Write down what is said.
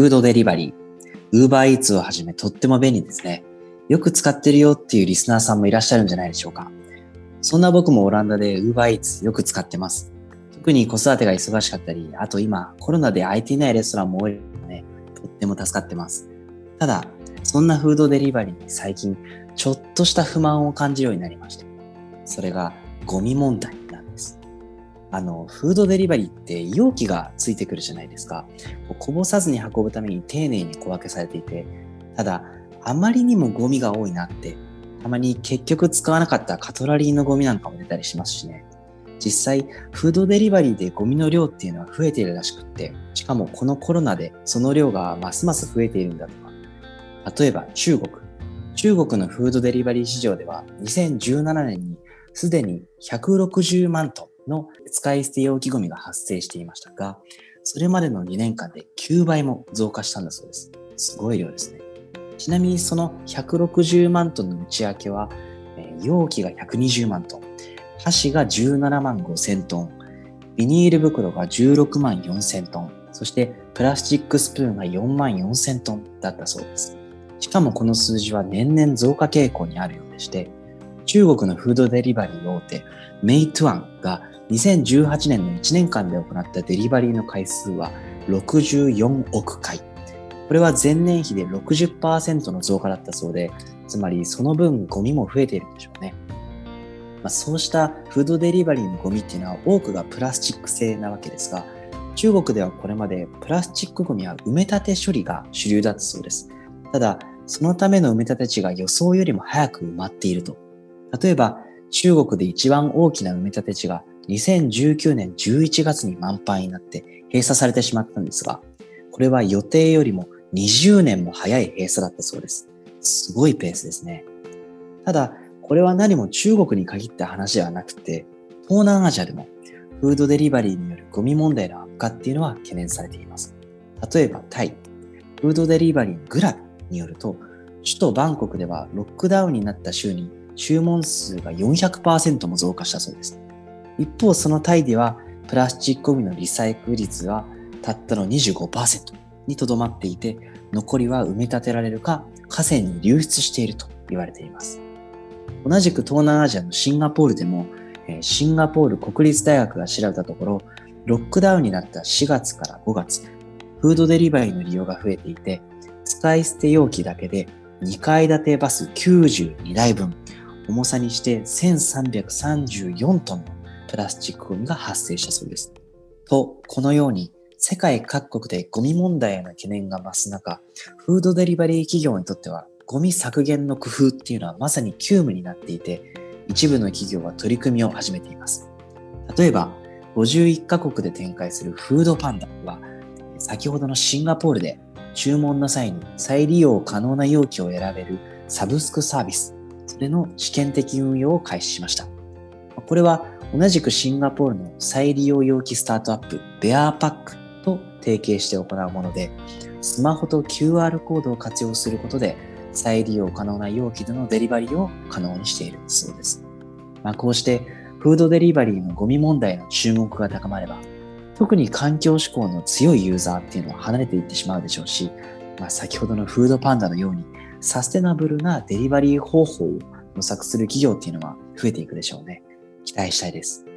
フードデリバリー、ウーバーイーツをはじめとっても便利ですね。よく使ってるよっていうリスナーさんもいらっしゃるんじゃないでしょうか。そんな僕もオランダでウーバーイーツよく使ってます。特に子育てが忙しかったり、あと今コロナで空いていないレストランも多いので、とっても助かってます。ただ、そんなフードデリバリーに最近ちょっとした不満を感じるようになりました。それがゴミ問題。あの、フードデリバリーって容器がついてくるじゃないですか。こぼさずに運ぶために丁寧に小分けされていて、ただ、あまりにもゴミが多いなって、たまに結局使わなかったカトラリーのゴミなんかも出たりしますしね。実際、フードデリバリーでゴミの量っていうのは増えているらしくって、しかもこのコロナでその量がますます増えているんだとか。例えば中国。中国のフードデリバリー市場では2017年にすでに160万トンの使い捨て容器ゴミが発生していましたが、それまでの2年間で9倍も増加したんだそうです。すごい量ですね。ちなみにその160万トンの内訳は、容器が120万トン、箸が17万5千トン、ビニール袋が16万4千トン、そしてプラスチックスプーンが4万4千トンだったそうです。しかもこの数字は年々増加傾向にあるようでして、中国のフードデリバリー大手、メイトゥアンが2018年の1年間で行ったデリバリーの回数は64億回。これは前年比で60%の増加だったそうで、つまりその分ゴミも増えているんでしょうね。まあ、そうしたフードデリバリーのゴミっていうのは多くがプラスチック製なわけですが、中国ではこれまでプラスチックゴミは埋め立て処理が主流だったそうです。ただ、そのための埋め立て地が予想よりも早く埋まっていると。例えば、中国で一番大きな埋め立て地が2019年11月に満杯になって閉鎖されてしまったんですが、これは予定よりも20年も早い閉鎖だったそうです。すごいペースですね。ただ、これは何も中国に限った話ではなくて、東南アジアでもフードデリバリーによるゴミ問題の悪化っていうのは懸念されています。例えばタイ、フードデリバリーグラブによると、首都バンコクではロックダウンになった週に注文数が400%も増加したそうです。一方、そのタイではプラスチックゴミのリサイクル率はたったの25%にとどまっていて、残りは埋め立てられるか河川に流出していると言われています。同じく東南アジアのシンガポールでも、シンガポール国立大学が調べたところ、ロックダウンになった4月から5月、フードデリバリーの利用が増えていて、使い捨て容器だけで2階建てバス92台分、重さにして1334トンのプラスチックゴミが発生したそうです。と、このように世界各国でゴミ問題への懸念が増す中、フードデリバリー企業にとってはゴミ削減の工夫っていうのはまさに急務になっていて、一部の企業は取り組みを始めています。例えば、51カ国で展開するフードパンダは、先ほどのシンガポールで注文の際に再利用可能な容器を選べるサブスクサービス、それの試験的運用を開始しました。これは同じくシンガポールの再利用容器スタートアップ、ベアーパックと提携して行うもので、スマホと QR コードを活用することで再利用可能な容器でのデリバリーを可能にしているそうです。まあ、こうしてフードデリバリーのゴミ問題の注目が高まれば、特に環境志向の強いユーザーっていうのは離れていってしまうでしょうし、まあ、先ほどのフードパンダのようにサステナブルなデリバリー方法を模索する企業っていうのは増えていくでしょうね。期待したいです。